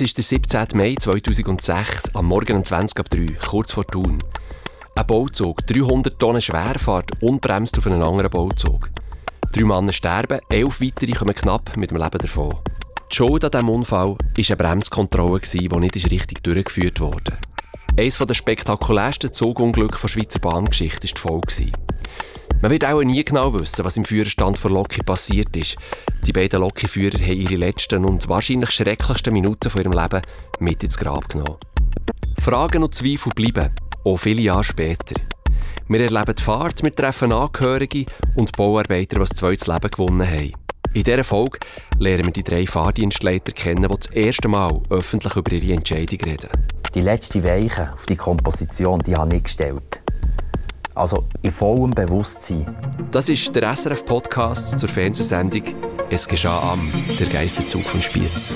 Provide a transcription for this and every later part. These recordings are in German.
Es ist der 17. Mai 2006, am Morgen um 20 ab 3, kurz vor Thun. Ein Bauzug, 300 Tonnen schwer, fährt unbremst auf einen anderen Bauzug. Drei Männer sterben, elf weitere kommen knapp mit dem Leben davon. Die Schuld an diesem Unfall war eine Bremskontrolle, die nicht richtig durchgeführt wurde. Eines der spektakulärsten Zugunglücke der Schweizer Bahngeschichte war die Folge. Man wird auch nie genau wissen, was im Führerstand von Loki passiert ist. Die beiden Loki-Führer haben ihre letzten und wahrscheinlich schrecklichsten Minuten von ihrem Leben mit ins Grab genommen. Fragen und Zweifel bleiben, auch viele Jahre später. Wir erleben die Fahrt, wir treffen Angehörige und Bauarbeiter, die das zweite Leben gewonnen haben. In dieser Folge lernen wir die drei Fahrdienstleiter kennen, die das erste Mal öffentlich über ihre Entscheidung reden. Die letzte Weiche auf die Komposition die habe ich gestellt. Also in vollem Bewusstsein. Das ist der SRF-Podcast zur Fernsehsendung «Es geschah am», der Geisterzug von Spiez.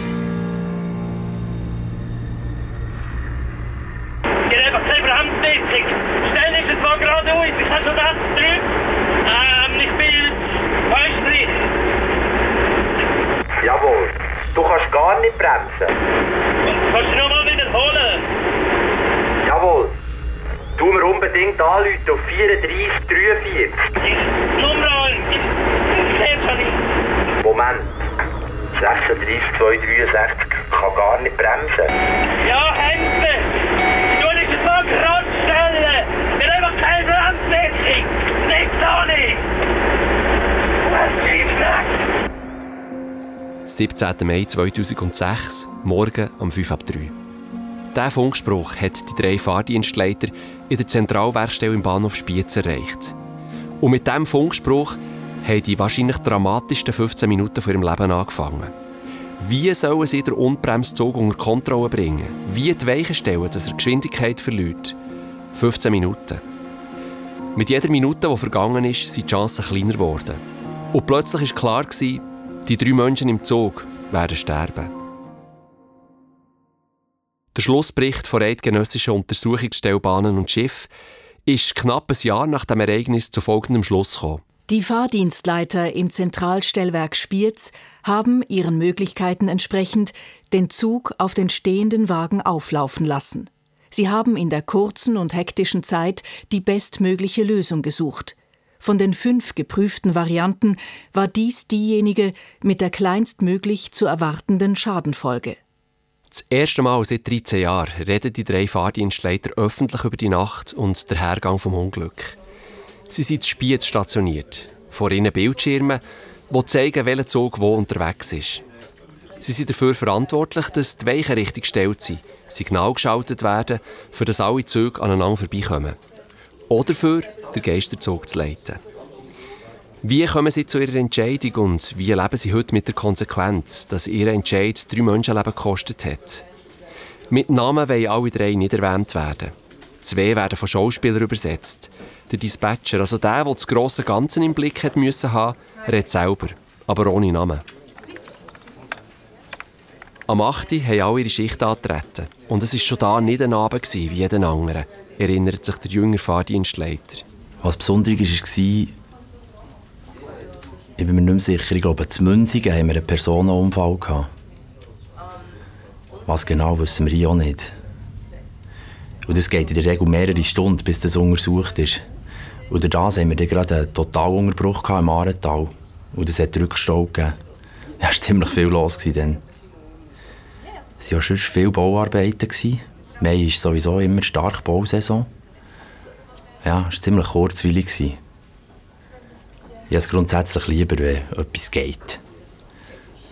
Jawohl. Du kannst gar nicht bremsen. Kannst du nochmal wiederholen? Jawohl. Tu mir unbedingt anrufen auf 3443. Die Nummer, ich sehe schon nicht. Moment. 36 263 kann gar nicht bremsen. Ja, Hände! Du musst es mal gerade stellen! Wir haben einfach keine Bremswirkung! Nichts auch nicht! Was gibt's nicht? 17. Mai 2006, morgen um 5 ab 3. Diesen Funkspruch hat die drei Fahrdienstleiter in der Zentralwerkstelle im Bahnhof Spiez erreicht. Und mit diesem Funkspruch haben die wahrscheinlich dramatischsten 15 Minuten von ihrem Leben angefangen. Wie sollen sie den Unbremszug unter Kontrolle bringen? Wie die Weichen stellen, dass er Geschwindigkeit verliert? 15 Minuten. Mit jeder Minute, die vergangen ist, sind die Chancen kleiner geworden. Und plötzlich war klar, die drei Menschen im Zug werden sterben. Der Schlussbericht von Eidgenössischen Untersuchungsstelle Bahnen und Schiff ist knapp ein Jahr nach dem Ereignis zu folgendem Schluss gekommen. Die Fahrdienstleiter im Zentralstellwerk Spiez haben ihren Möglichkeiten entsprechend den Zug auf den stehenden Wagen auflaufen lassen. Sie haben in der kurzen und hektischen Zeit die bestmögliche Lösung gesucht. Von den fünf geprüften Varianten war dies diejenige mit der kleinstmöglich zu erwartenden Schadenfolge. Das erste Mal seit 13 Jahren reden die drei Fahrdienstleiter öffentlich über die Nacht und den Hergang vom Unglück. Sie sind zu Spiez stationiert. Vor ihnen Bildschirme, die zeigen, welcher Zug wo unterwegs ist. Sie sind dafür verantwortlich, dass die Weichen richtig gestellt sind, Signal geschaltet werden, für dass alle Züge aneinander vorbeikommen. Oder dafür, den Geisterzug zu leiten. Wie kommen Sie zu Ihrer Entscheidung und wie leben Sie heute mit der Konsequenz, dass Ihr Entscheid drei Menschenleben gekostet hat? Mit Namen wollen alle drei nicht erwähnt werden. Zwei werden von Schauspielern übersetzt. Der Dispatcher, also der, der das grosse Ganze im Blick hat müssen haben, redet selber, aber ohne Namen. Am 8. haben alle ihre Schicht angetreten. Und es war schon da nicht ein Abend wie jeden anderen, erinnert sich der junge Fahrdienstleiter. Was besonders war, ich bin mir nicht mehr sicher, ich glaube, in Münzigen haben wir einen Personenunfall gehabt. Was genau, wissen wir hier auch nicht. Und es geht in der Regel mehrere Stunden, bis das untersucht ist. Und das haben wir gerade einen Totalunterbruch im Arental. Und es hat Rückstau gegeben. Es war ziemlich viel los dann. Es waren schon viele Bauarbeiten. Mai ist sowieso immer stark Bausaison. Ja, es war ziemlich kurzweilig. Ich habe es grundsätzlich lieber, wenn etwas geht.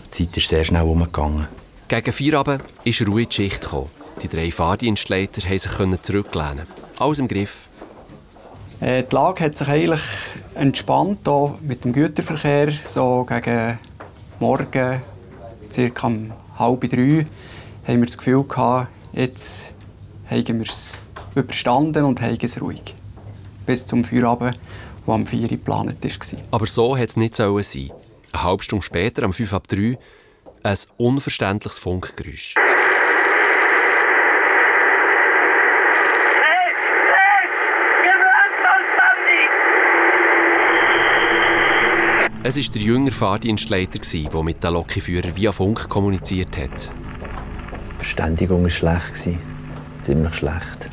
Die Zeit ist sehr schnell umgegangen. Gegen Feierabend ist Ruhe in die Schicht gekommen. Die drei Fahrdienstleiter konnten sich zurücklehnen. Alles im Griff. Äh, die Lage hat sich eigentlich entspannt, auch mit dem Güterverkehr. So gegen Morgen, circa um halb drei, haben wir das Gefühl gehabt, jetzt haben wir es überstanden und haben es ruhig. Bis zum Feierabend der am 4 Uhr geplant war. Aber so hätte es nicht sein sollen. Eine halbe Stunde später, am 5 ab 3, ein unverständliches Funkgeräusch. Es war der jüngere Fahrdienstleiter, der mit den Lokführern via Funk kommuniziert hat. Die Verständigung war schlecht. Ziemlich schlecht.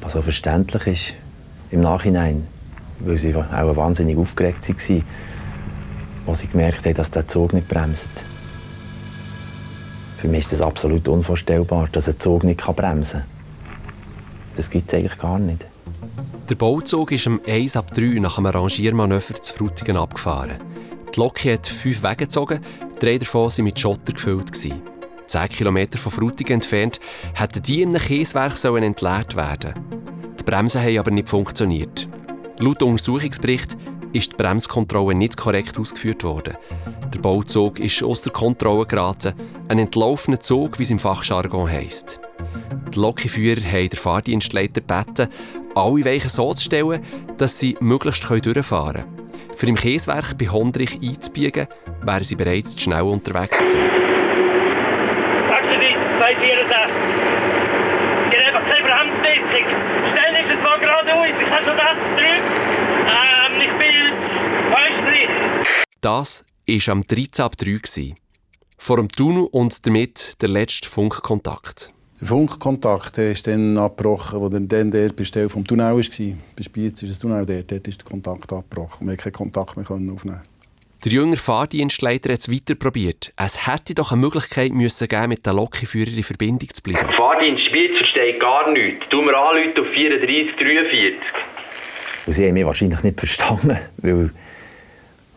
Was auch verständlich ist, im Nachhinein, weil sie auch wahnsinnig aufgeregt waren, als sie gemerkt haben, dass der Zug nicht bremst. Für mich ist das absolut unvorstellbar, dass ein Zug nicht bremsen kann. Das gibt es eigentlich gar nicht. Der Bauzug ist um 1 ab 3 nach einem Rangiermanöver zu Frutigen abgefahren. Die Lok hat fünf Wege gezogen, drei davon waren mit Schotter gefüllt. 10 Kilometer von Frutigen entfernt hätten die in einem Kieswerk entleert werden Die Bremsen haben aber nicht funktioniert. Laut Untersuchungsbericht ist die Bremskontrolle nicht korrekt ausgeführt worden. Der Bauzug ist außer Kontrolle geraten, ein entlaufener Zug, wie es im Fachjargon heisst. Die Lokführer haben den Fahrdienstleiter gebeten, alle Weichen so zu stellen, dass sie möglichst durchfahren können. Für im Kieswerk bei Hondrich einzubiegen, wären sie bereits zu schnell unterwegs gewesen. 36, 264. Ihr habt keine Bremsdichtung. Schnell ist es mal geradeaus. Ich habe schon das drüben. Ähm, ich bin Österreich. Das war am 13 ab 3. Vor dem Tunnel und damit der letzte Funkkontakt. Der Funkkontakt der ist dann abgebrochen, als dann der Bestell vom Tunnel war. Bei Spiez ist das Tunnel dort, dort ist der Kontakt abgebrochen. Wir konnten keinen Kontakt mehr aufnehmen. Der junge Fahrdienstleiter hat es weiter probiert. Es hätte doch eine Möglichkeit müssen geben, mit den Lokführer in Verbindung zu bleiben. Fahrdienst Spiez versteht gar nichts. Tu mir anrufen auf 34 43. Und sie haben mich wahrscheinlich nicht verstanden, weil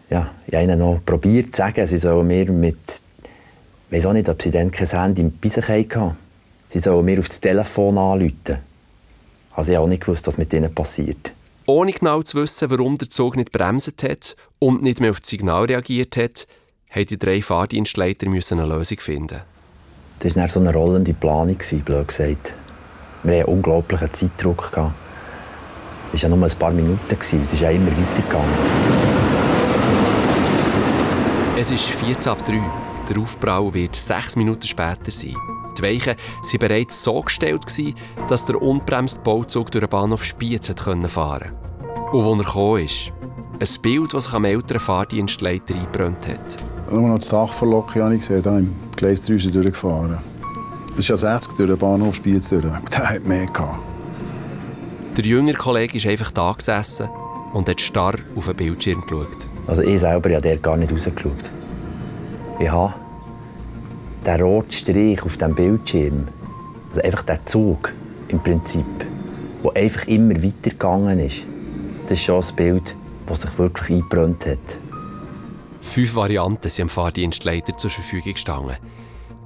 ja, ich habe ihnen noch probiert zu sagen, sie sollen mir mit... Ich weiß auch nicht, ob sie dann kein Handy bei sich hatten. Sie sollen mir auf das Telefon anrufen. Also ich habe auch nicht gewusst, was mit ihnen passiert. Ohne genau zu wissen, warum der Zug nicht bremset hat und nicht mehr auf das Signal reagiert hat, mussten die drei Fahrdienstleiter eine Lösung finden. Das war so eine rollende Planung, blöd gesagt. Wir hatten unglaublichen Zeitdruck. Das war ja nur ein paar Minuten, das ist ja immer weitergegangen. Es ist 14 ab 3. Der Aufprall wird sechs Minuten später sein. Die Weichen waren bereits so gestellt, dass der unbremste Bauzug durch den Bahnhof Spiez fahren konnte. Und wo er kam, ist ein Bild, das sich am älteren Fahrdienstleiter eingebrannt hat. Nur noch das Dach von Lok habe ich gesehen, da im Gleis 3 ist durchgefahren. Das ist ja 60 durch den Bahnhof Spiez durch. Der hat mehr gehabt. Der jüngere Kollege ist einfach da gesessen und hat starr auf den Bildschirm geschaut. Also ich selber habe gar nicht rausgeschaut. Ich habe der rote Strich auf dem Bildschirm, also einfach der Zug im Prinzip, der einfach immer weitergegangen ist, das ist schon ein Bild, das sich wirklich eingebrannt hat. Fünf Varianten sind am Fahrdienstleiter zur Verfügung gestanden.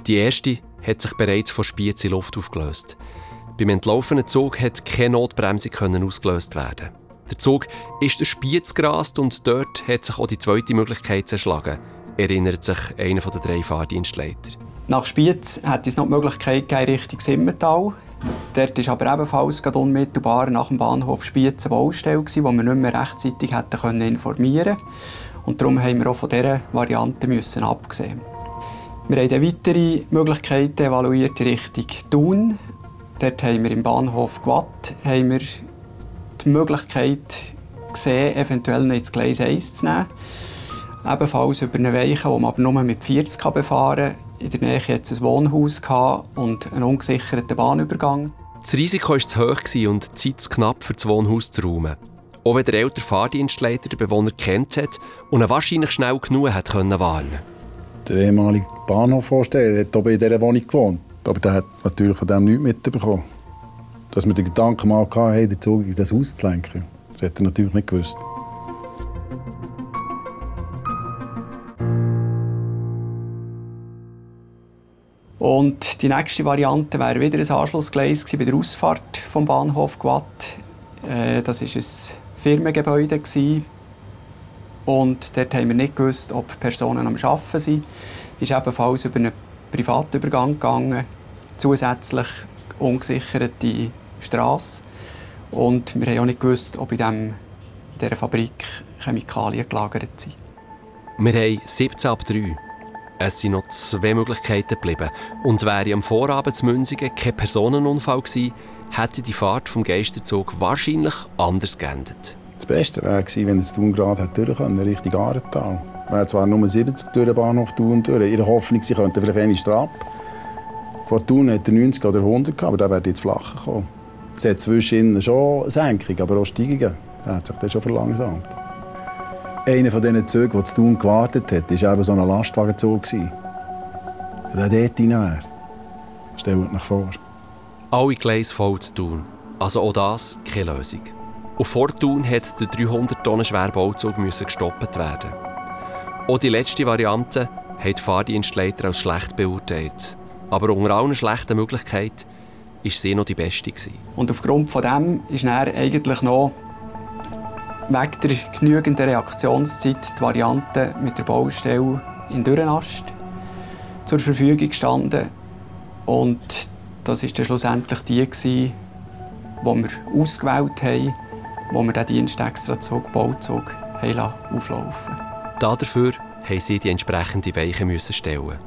Die erste hat sich bereits vor Spiez in Luft aufgelöst. Beim entlaufenen Zug konnte keine Notbremse ausgelöst werden. Der Zug ist durch Spiez gerast und dort hat sich auch die zweite Möglichkeit zerschlagen – erinnert sich einer der drei Fahrdienstleiter. Nach Spiez hat es noch die Möglichkeit gegeben, Richtung Simmental. Dort war aber ebenfalls unmittelbar nach dem Bahnhof Spiez eine Baustelle, die wir nicht mehr rechtzeitig hätten informieren können. Und darum haben wir auch von dieser Variante müssen abgesehen. Wir haben weitere Möglichkeiten evaluiert in Richtung Thun. Dort haben wir im Bahnhof Gwatt haben wir die Möglichkeit gesehen, eventuell noch ins Gleis 1 zu nehmen ebenfalls über eine Weiche, die man aber nur mit 40 befahren kann. In der Nähe hatte es ein Wohnhaus und einen ungesicherten Bahnübergang. Das Risiko war zu hoch und die Zeit zu knapp, für das Wohnhaus zu räumen. Auch wenn der ältere Fahrdienstleiter den Bewohner kennt hat und ihn wahrscheinlich schnell genug hat können warnen Der ehemalige Bahnhofvorsteher hat oben in dieser Wohnung gewohnt. Aber der hat natürlich von dem nichts mitbekommen. Dass wir den Gedanken mal hatten, den Zug in das Haus zu lenken. Das hat er natürlich nicht gewusst. Und die nächste Variante wäre wieder ein Anschlussgleis bei der Ausfahrt vom Bahnhof Gwatt. Äh, das war ein Firmengebäude. Und dort haben wir nicht gewusst, ob Personen am Arbeiten sind. Ist ebenfalls über einen Privatübergang gegangen, zusätzlich ungesicherte Straße. Und wir haben auch nicht gewusst, ob in, dem, in dieser Fabrik Chemikalien gelagert sind. Wir haben 17 ab 3. Es sind noch zwei Möglichkeiten geblieben. Und wäre am Vorabend zu Münzigen kein Personenunfall gewesen, hätte die Fahrt vom Geisterzug wahrscheinlich anders geendet. Das Beste wäre gewesen, wenn es Thun gerade durch können, Richtung Arental. wäre zwar nur 70 durch den Bahnhof Thun durch. Ihre Hoffnung, sie könnten vielleicht eine Strappe. Vor Thun hat er 90 oder 100 aber der wird jetzt flacher kommen. Es hat zwischen schon Senkungen, aber auch Steigungen. Der hat sich dann schon verlangsamt. Einer von diesen Zügen, der zu Thun gewartet hat, war eben so ein Lastwagenzug. Wenn er dort rein wäre, stellt euch vor. Alle Gleise voll zu tun. Also auch das keine Lösung. Und vor Thun hat der 300 Tonnen schwere Bauzug gestoppt werden. Auch die letzte Variante hat die Fahrdienstleiter als schlecht beurteilt. Aber unter allen schlechten Möglichkeiten war sie noch die beste. Und aufgrund von dem ist dann eigentlich noch wegen der genügenden Reaktionszeit die Variante mit der Baustelle in Dürrenast zur Verfügung gestanden. Und das war dann schlussendlich die, die wir ausgewählt haben, wo wir den Dienst extra Zug, Bauzug auflaufen Dafür haben sie die entsprechende Weiche müssen stellen.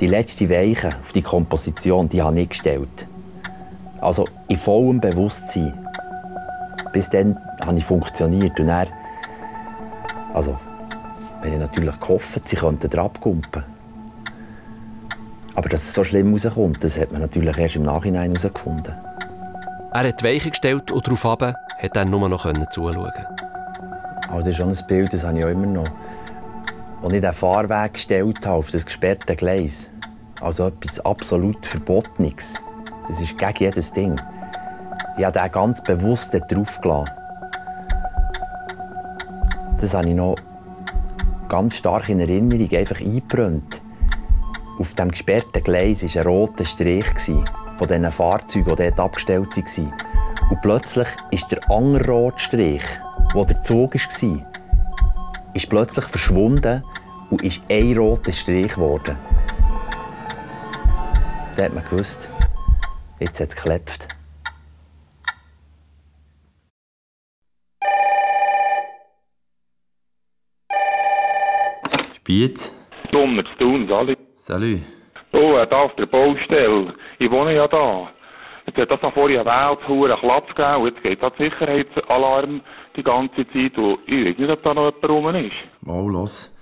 Die letzte Weiche auf die Komposition, die habe ich gestellt. Also in vollem Bewusstsein. Bis dann habe ich funktioniert. Und dann, also, wenn ich natürlich gehofft, sie könnten abkumpen. Aber dass es so schlimm rauskommt, das hat man natürlich erst im Nachhinein herausgefunden. Er hat die Weiche gestellt und darauf hat er nur noch zuschauen Aber das ist schon ein Bild, das habe ich auch immer noch. Als ich den Fahrweg gestellt habe auf das gesperrte Gleis, also etwas absolut Verbotenes, das ist gegen jedes Ding. Ich habe den ganz bewusst drauf gelassen. Das habe ich noch ganz stark in Erinnerung einfach eingebrannt. Auf dem gesperrten Gleis war ein roter Strich von diesen Fahrzeugen, die dort abgestellt waren. Und plötzlich ist der andere rote Strich, der der Zug war, ist plötzlich verschwunden und ist ein roter Strich geworden. Da hat man gewusst, Jetzt hat es geklopft. Spiez? Dummer zu tun, Sali. Salut. Oh, da auf der Baustelle. Ich wohne ja da. Jetzt hat das vorher eine Welt, Platz gegeben und jetzt geht da Sicherheitsalarm die ganze Zeit und ich weiß nicht, ob da noch jemand rum ist. Mal los.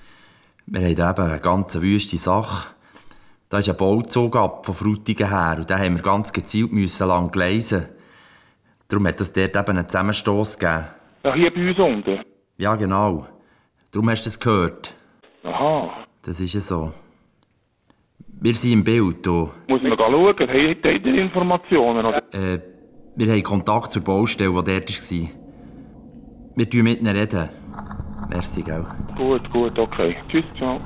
Wir haben eben eine ganz wüste Sache. Da ist ein Bauzug ab von Frutigen her und den haben wir ganz gezielt müssen lang gleisen. Darum hat es dort eben einen Zusammenstoss gegeben. Ja, hier bei uns unten? Ja, genau. Darum hast du es gehört. Aha. Das ist ja so. Wir sind im Bild hier. Muss man schauen? Habt ihr Informationen? Oder? Äh, wir haben Kontakt zur Baustelle, die dort war. Wir reden mit ihnen. Reden. Merci, gell? Gut, gut, okay. Tschüss, ciao.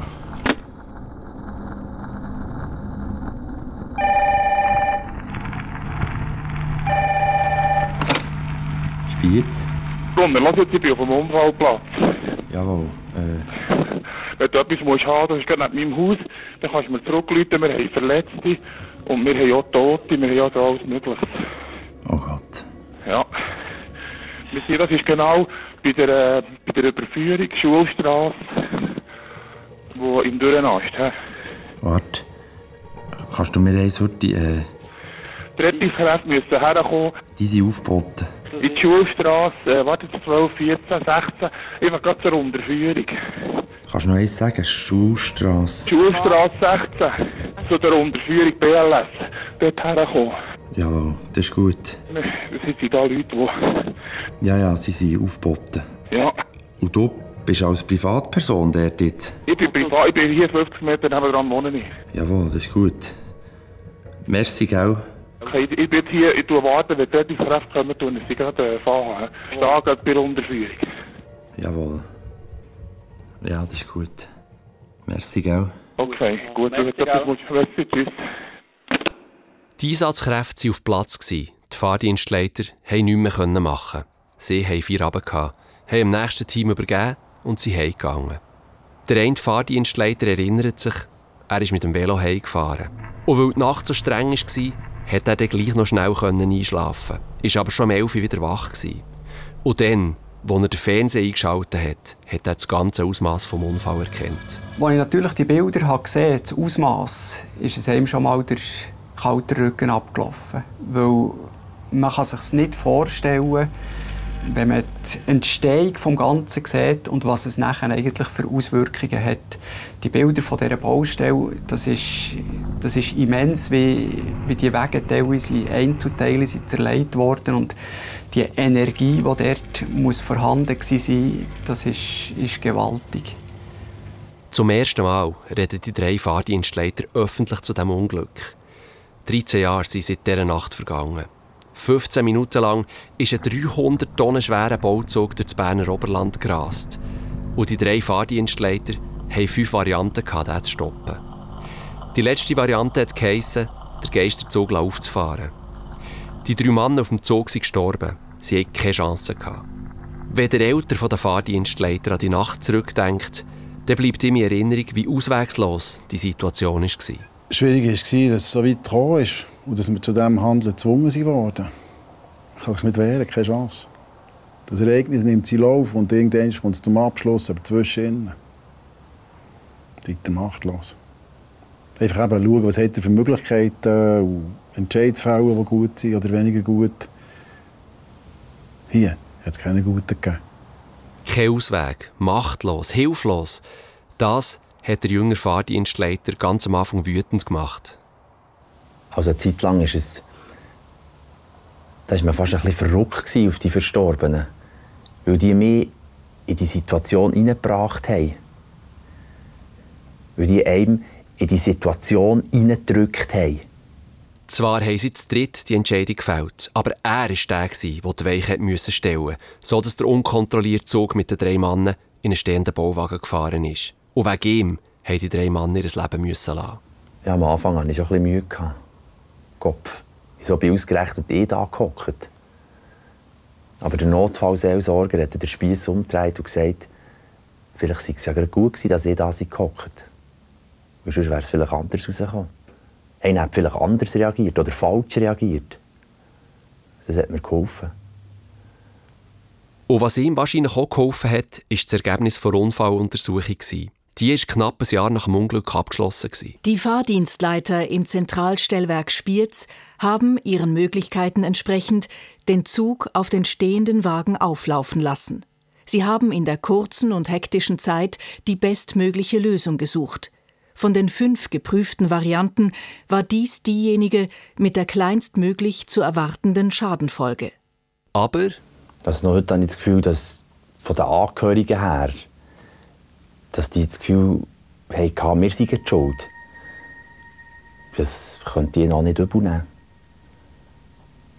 Spiez? Komm, lass jetzt, ich bin auf dem Unfallplatz. Jawohl, äh... Wenn du etwas musst haben, das ist gerade neben meinem Haus, dann kannst du mir zurückrufen, wir haben Verletzte und wir haben auch Tote, wir haben ja da alles Mögliche. Oh Gott. Ja. Wir sehen, das ist genau bei der, äh, bei der Überführung Schulstraße, wo im Dürrenast. Warte. Kannst du mir eine Sorte, äh... Die Rettungskräfte müssen herkommen. Die sind aufgeboten. In die Schulstraße, äh, warte, 12, 14, 16, einfach gerade zur Unterführung. Kannst du noch eins sagen? Schulstraße. Schulstraße 16, zu der Unterführung BLS, dort herkommen. Jawohl, das ist gut. Es sind da Leute, die... Ja, ja, sie sind aufgeboten. Ja. Und du bist als Privatperson dort jetzt? Ich bin privat, ich bin hier 50 Meter nebenan wohne ich. Jawohl, das ist gut. Merci, gell? Okay, ich bin hier, ich tue warten, wenn die Rettungskräfte kommen, tun sie gerade äh, fahren. Ich stehe gerade bei der Unterführung. Jawohl. Ja, das ist gut. Merci, gell? Okay, gut, wenn du etwas musst, merci, tschüss. Die Einsatzkräfte waren auf Platz. Die Fahrdienstleiter konnten nichts mehr machen. Sie hatten vier Abend, haben dem nächsten Team übergeben und sie heimgegangen. Der eine Fahrdienstleiter erinnert sich, er ist mit dem Velo heimgefahren. Und weil die Nacht so streng war, konnte er dann gleich noch schnell einschlafen. Ist aber schon um 11 Uhr wieder wach. Gewesen. Und dann, als er den Fernseher eingeschaltet hat, hat er das ganze Ausmaß des Unfalls erkannt. Als ich natürlich die Bilder gesehen habe, das Ausmaß, ist es ihm schon mal der kalte Rücken abgelaufen. Weil man kann sich nicht vorstellen, wenn man die Entstehung des Ganzen sieht und was es nachher eigentlich für Auswirkungen hat. Die Bilder von dieser Baustelle, das ist, das ist immens, wie, wie die Wege teilweise Einzelteile sind zerlegt worden und die Energie, die dort muss vorhanden sein das ist, ist gewaltig. Zum ersten Mal reden die drei Fahrdienstleiter öffentlich zu diesem Unglück. 13 Jahre sind seit dieser Nacht vergangen. 15 Minuten lang ist ein 300 Tonnen schwerer Bauzug durch das Berner Oberland gerast. Und die drei Fahrdienstleiter hatten fünf Varianten, den zu stoppen. Die letzte Variante hat geheissen, der Geisterzug aufzufahren. Die drei Männer auf dem Zug sind gestorben. Sie hatten keine Chance. Wenn der Älter der Fahrdienstleiter an die Nacht zurückdenkt, dann bleibt ihm in Erinnerung, wie auswegslos die Situation war. Schwierig war, dass es so weit gekommen ist und dass wir zu diesem Handeln gezwungen wurden. Ich kann mich nicht wehren, keine Chance. Das Ereignis nimmt seinen Lauf und irgendwann kommt es zum Abschluss, aber zwischen Seid ihr machtlos. Einfach eben schauen, was hat er für Möglichkeiten und Entscheidungsfälle, die gut sind oder weniger gut. Hier hat es keine guten gegeben. Kein Ausweg, machtlos, hilflos. Das hat der junge Fahrdienstleiter ganz am Anfang wütend gemacht. Also eine Zeit lang ist es, da war man fast ein bisschen verrückt auf die Verstorbenen, weil die mich in die Situation hineingebracht haben. Weil die einem in die Situation hineingedrückt haben. Zwar haben sie zu dritt die Entscheidung gefällt, aber er war der, der die Weiche stellen musste, sodass der unkontrollierte Zug mit den drei Männern in einen stehenden Bauwagen gefahren ist. Und wegen ihm mussten die drei Männer ihr Leben müssen lassen. Ja, am Anfang hatte ich schon ein bisschen Mühe. Kopf. Wieso bin ausgerechnet ich da gehockt? Aber der Notfallseelsorger hat den Spieß umgedreht und gesagt, vielleicht sei es ja gut gewesen, dass ich da gehockt Weil sonst wäre es vielleicht anders rausgekommen. Einer hat vielleicht anders reagiert oder falsch reagiert. Das hat mir geholfen. Und was ihm wahrscheinlich auch geholfen hat, war das Ergebnis der Unfalluntersuchung. Die war knapp ein Jahr nach dem Unglück abgeschlossen. Die Fahrdienstleiter im Zentralstellwerk Spiez haben ihren Möglichkeiten entsprechend den Zug auf den stehenden Wagen auflaufen lassen. Sie haben in der kurzen und hektischen Zeit die bestmögliche Lösung gesucht. Von den fünf geprüften Varianten war dies diejenige mit der kleinstmöglich zu erwartenden Schadenfolge. Aber also noch heute habe ich das Gefühl, dass von den Angehörigen her dass die das Gefühl haben, wir seien die schuld. Das könnte ich noch nicht übel nehmen.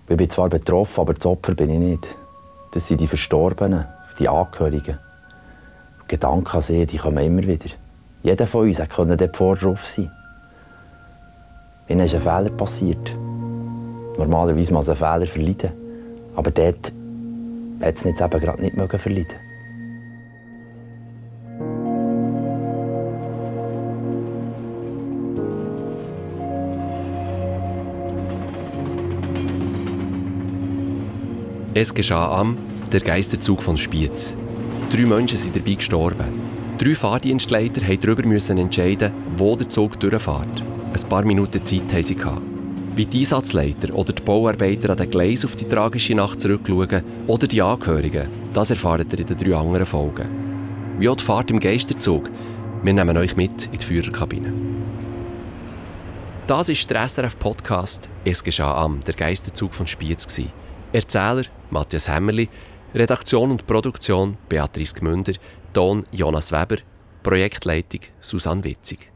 Ich bin zwar betroffen, aber das Opfer bin ich nicht. Das sind die Verstorbenen, die Angehörigen. Die Gedanken an sie, die kommen immer wieder. Jeder von uns konnte dort vor drauf sein. Ihnen ist ein Fehler passiert. Normalerweise muss ein Fehler verleiden. Aber dort hat es eben gerade nicht verleiden Es geschah am der Geisterzug von Spiez. Drei Menschen sind dabei gestorben. Drei Fahrdienstleiter mussten darüber entscheiden, wo der Zug durchfährt. Ein paar Minuten Zeit haben sie. Wie die Einsatzleiter oder die Bauarbeiter an den Gleis auf die tragische Nacht zurückschauen oder die Angehörigen, das erfahrt ihr in den drei anderen Folgen. Wie auch die Fahrt im Geisterzug. Wir nehmen euch mit in die Führerkabine. Das ist der SRF-Podcast «Es geschah am», der Geisterzug von Spiez. Erzähler Matthias Hämmerli, Redaktion und Produktion Beatrice Gmünder, Ton Jonas Weber, Projektleitung Susanne Witzig.